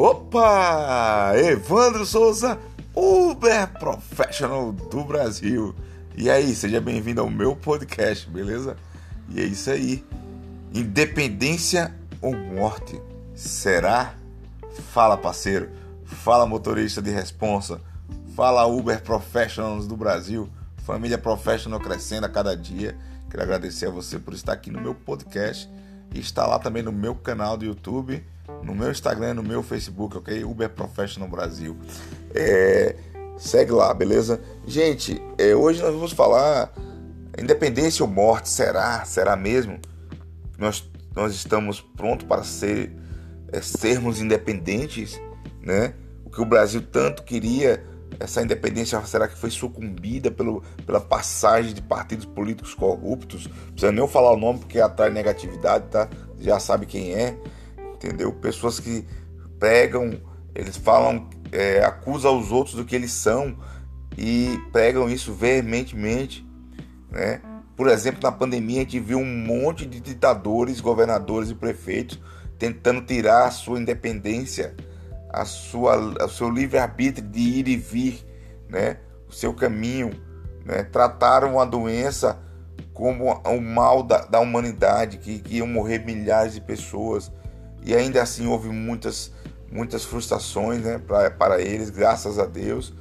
Opa! Evandro Souza, Uber Professional do Brasil. E aí, seja bem-vindo ao meu podcast, beleza? E é isso aí. Independência ou morte? Será? Fala, parceiro. Fala, motorista de responsa. Fala, Uber Professionals do Brasil. Família Professional crescendo a cada dia. Quero agradecer a você por estar aqui no meu podcast e estar lá também no meu canal do YouTube, no meu Instagram, no meu Facebook, ok? Uber Professional Brasil. É, segue lá, beleza? Gente, é, hoje nós vamos falar independência ou morte. Será? Será mesmo? Nós, nós estamos prontos para ser, é, sermos independentes, né? O que o Brasil tanto queria essa independência será que foi sucumbida pelo, pela passagem de partidos políticos corruptos? Não precisa nem eu falar o nome porque atrai negatividade, tá? Já sabe quem é, entendeu? Pessoas que pregam, eles falam, é, acusam os outros do que eles são e pregam isso veementemente, né? Por exemplo, na pandemia a gente viu um monte de ditadores, governadores e prefeitos tentando tirar a sua independência a sua, o seu livre-arbítrio de ir e vir, né? o seu caminho. Né? Trataram a doença como o mal da, da humanidade, que, que iam morrer milhares de pessoas. E ainda assim houve muitas, muitas frustrações né? pra, para eles, graças a Deus.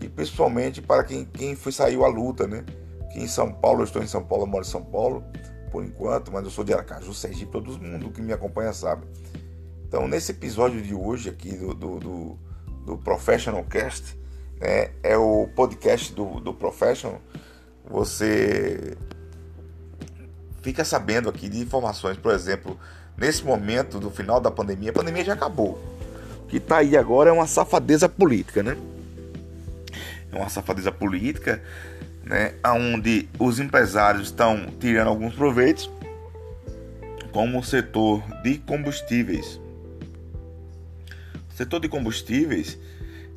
E principalmente para quem, quem foi, saiu à luta. Né? Aqui em São Paulo, eu estou em São Paulo, eu moro em São Paulo por enquanto, mas eu sou de Aracaju, Sergipe, todo mundo que me acompanha sabe. Então, nesse episódio de hoje aqui do, do, do, do Professional Cast, né, é o podcast do, do Professional, você fica sabendo aqui de informações, por exemplo, nesse momento do final da pandemia, a pandemia já acabou. O que está aí agora é uma safadeza política, né? É uma safadeza política, né, onde os empresários estão tirando alguns proveitos, como o setor de combustíveis Setor de combustíveis,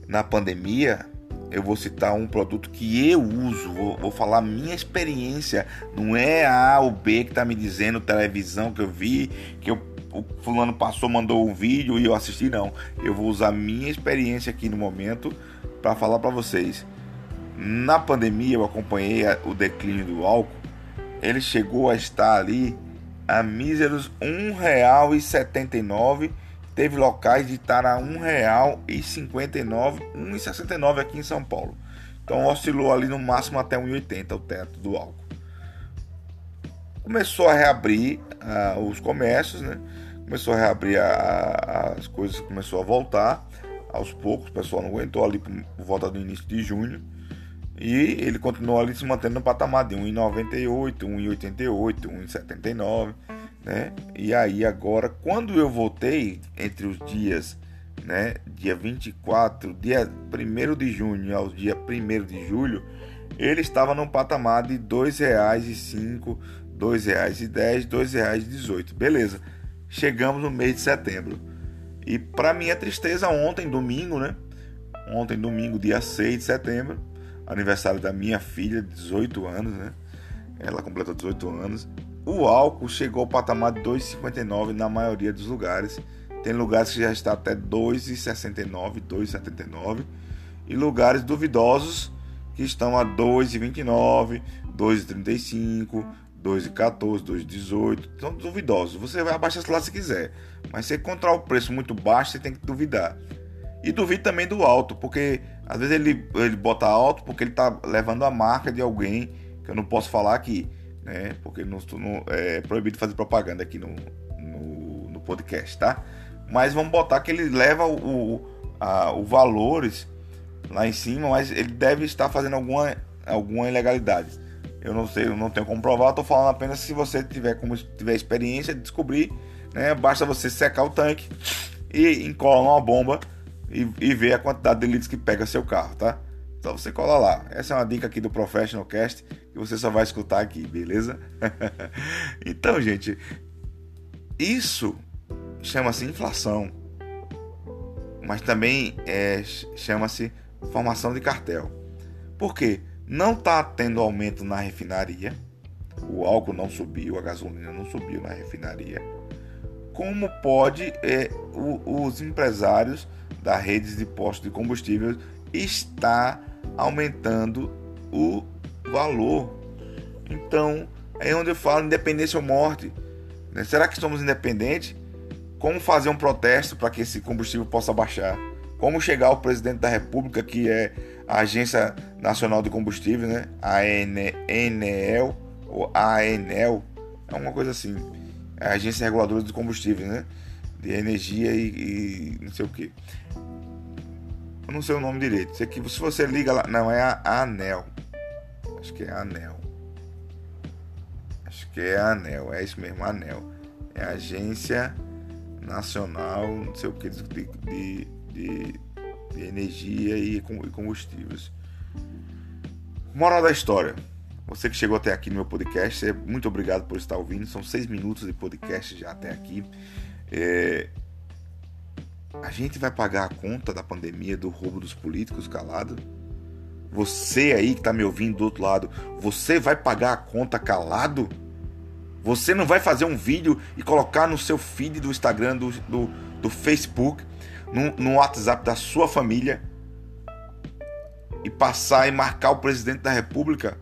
na pandemia, eu vou citar um produto que eu uso, vou, vou falar minha experiência, não é A ou B que está me dizendo televisão que eu vi, que eu, o fulano passou, mandou um vídeo e eu assisti, não. Eu vou usar minha experiência aqui no momento para falar para vocês. Na pandemia eu acompanhei o declínio do álcool, ele chegou a estar ali a míseros R$ 1,79 teve locais de estar a R$ 1,59, R$ 1,69 aqui em São Paulo. Então oscilou ali no máximo até R$ 1,80 o teto do álcool. Começou a reabrir uh, os comércios, né? Começou a reabrir a, a, as coisas, começou a voltar aos poucos. O pessoal não aguentou ali por volta do início de junho. E ele continuou ali se mantendo no patamar de 1,98, 1,88, 1,79 né? E aí agora, quando eu voltei entre os dias, né, dia 24, dia 1 de junho ao dia 1 de julho, ele estava num patamar de R$ 2,05, R$ 2,10, R$ 2,18. Beleza. Chegamos no mês de setembro. E para minha tristeza, ontem, domingo, né? Ontem, domingo, dia 6 de setembro, aniversário da minha filha, 18 anos, né? Ela completou 18 anos. O álcool chegou ao patamar de 2,59 na maioria dos lugares. Tem lugares que já está até 2,69, 2,79 e lugares duvidosos que estão a 2,29, 2,35, 2,14, 2,18. São duvidosos. Você vai abaixar lá se quiser, mas se encontrar o preço muito baixo, você tem que duvidar. E duvide também do alto, porque às vezes ele, ele bota alto porque ele está levando a marca de alguém que eu não posso falar aqui né? Porque não, não, é proibido fazer propaganda aqui no, no, no, podcast, tá? Mas vamos botar que ele leva o, a, o valores lá em cima, mas ele deve estar fazendo alguma, alguma ilegalidade. Eu não sei, eu não tenho como provar, estou falando apenas se você tiver como tiver experiência de descobrir, né? Basta você secar o tanque e encola uma bomba e, e ver a quantidade de litros que pega seu carro, tá? Então você cola lá. Essa é uma dica aqui do Professional Cast que você só vai escutar aqui, beleza? então, gente, isso chama-se inflação, mas também é, chama-se formação de cartel. Por quê? Não está tendo aumento na refinaria, o álcool não subiu, a gasolina não subiu na refinaria. como pode é, o, os empresários da redes de postos de combustível estar aumentando o valor. Então, é onde eu falo independência ou morte. Né? Será que somos independentes? Como fazer um protesto para que esse combustível possa baixar? Como chegar ao presidente da República, que é a Agência Nacional de Combustível, né? a ANEL, ou ANEL, é uma coisa assim, é a Agência Reguladora de Combustíveis, né? De energia e, e não sei o que. Eu não sei o nome direito. Sei que se você liga lá, não é a ANEL. Acho que é a ANEL. Acho que é a ANEL, é isso mesmo, ANEL. É a Agência Nacional, não sei o que, de, de, de, de energia e combustíveis. Moral da história. Você que chegou até aqui no meu podcast, muito obrigado por estar ouvindo. São seis minutos de podcast já até aqui. É... A gente vai pagar a conta da pandemia, do roubo dos políticos calado? Você aí que está me ouvindo do outro lado, você vai pagar a conta calado? Você não vai fazer um vídeo e colocar no seu feed do Instagram, do, do, do Facebook, no, no WhatsApp da sua família e passar e marcar o presidente da República?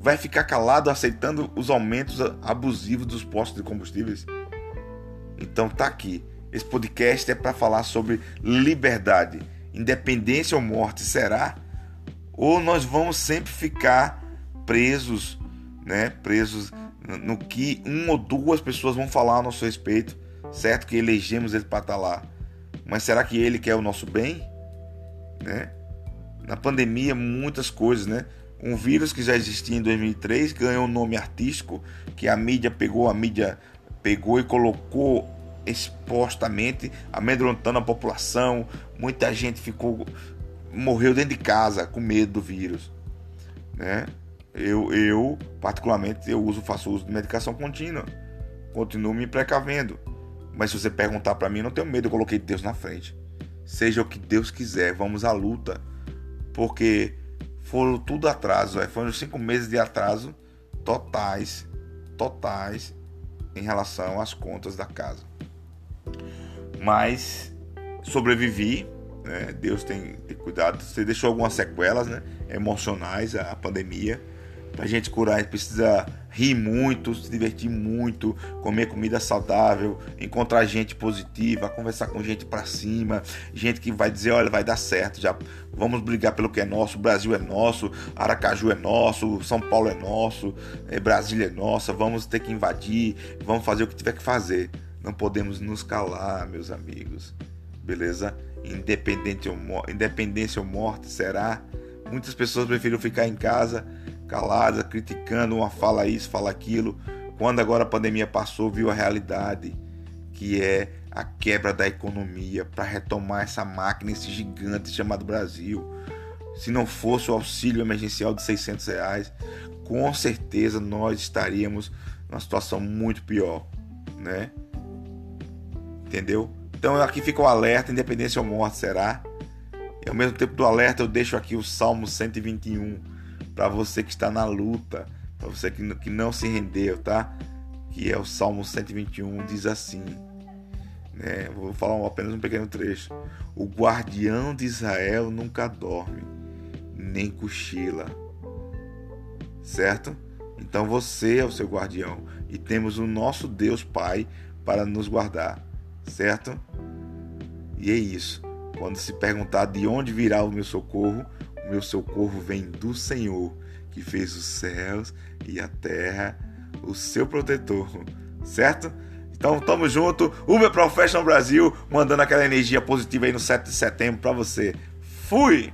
vai ficar calado aceitando os aumentos abusivos dos postos de combustíveis? Então tá aqui. Esse podcast é para falar sobre liberdade, independência ou morte, será? Ou nós vamos sempre ficar presos, né? Presos no que uma ou duas pessoas vão falar a nosso respeito, certo? Que elegemos ele para estar tá lá. Mas será que ele quer o nosso bem? Né? Na pandemia, muitas coisas, né? um vírus que já existia em 2003 ganhou um nome artístico que a mídia pegou, a mídia pegou e colocou expostamente, amedrontando a população. Muita gente ficou morreu dentro de casa com medo do vírus, né? Eu, eu particularmente eu uso, faço uso de medicação contínua, continuo me precavendo. Mas se você perguntar para mim, não tenho medo, eu coloquei Deus na frente. Seja o que Deus quiser, vamos à luta, porque foram tudo atraso, foram cinco meses de atraso totais, totais em relação às contas da casa. Mas sobrevivi, né? Deus tem, tem cuidado. Você deixou algumas sequelas, né? Emocionais, a pandemia. Pra gente curar, a gente precisa rir muito, se divertir muito, comer comida saudável, encontrar gente positiva, conversar com gente para cima, gente que vai dizer, olha, vai dar certo, já vamos brigar pelo que é nosso, o Brasil é nosso, Aracaju é nosso, São Paulo é nosso, é, Brasília é nossa, vamos ter que invadir, vamos fazer o que tiver que fazer. Não podemos nos calar, meus amigos. Beleza? Independente ou independência ou morte será. Muitas pessoas preferiram ficar em casa calada, criticando uma fala isso, fala aquilo, quando agora a pandemia passou, viu a realidade, que é a quebra da economia para retomar essa máquina, esse gigante chamado Brasil. Se não fosse o auxílio emergencial de 600 reais, com certeza nós estaríamos numa situação muito pior, né? Entendeu? Então aqui fica o alerta, independência ou morte será. E ao mesmo tempo do alerta eu deixo aqui o Salmo 121 para você que está na luta, para você que, que não se rendeu, tá? Que é o Salmo 121, diz assim, né? Vou falar apenas um pequeno trecho. O guardião de Israel nunca dorme, nem cochila. Certo? Então você é o seu guardião e temos o nosso Deus Pai para nos guardar, certo? E é isso. Quando se perguntar de onde virá o meu socorro, meu socorro vem do Senhor, que fez os céus e a terra, o seu protetor, certo? Então tamo junto, Uber Professional Brasil, mandando aquela energia positiva aí no 7 de setembro para você. Fui!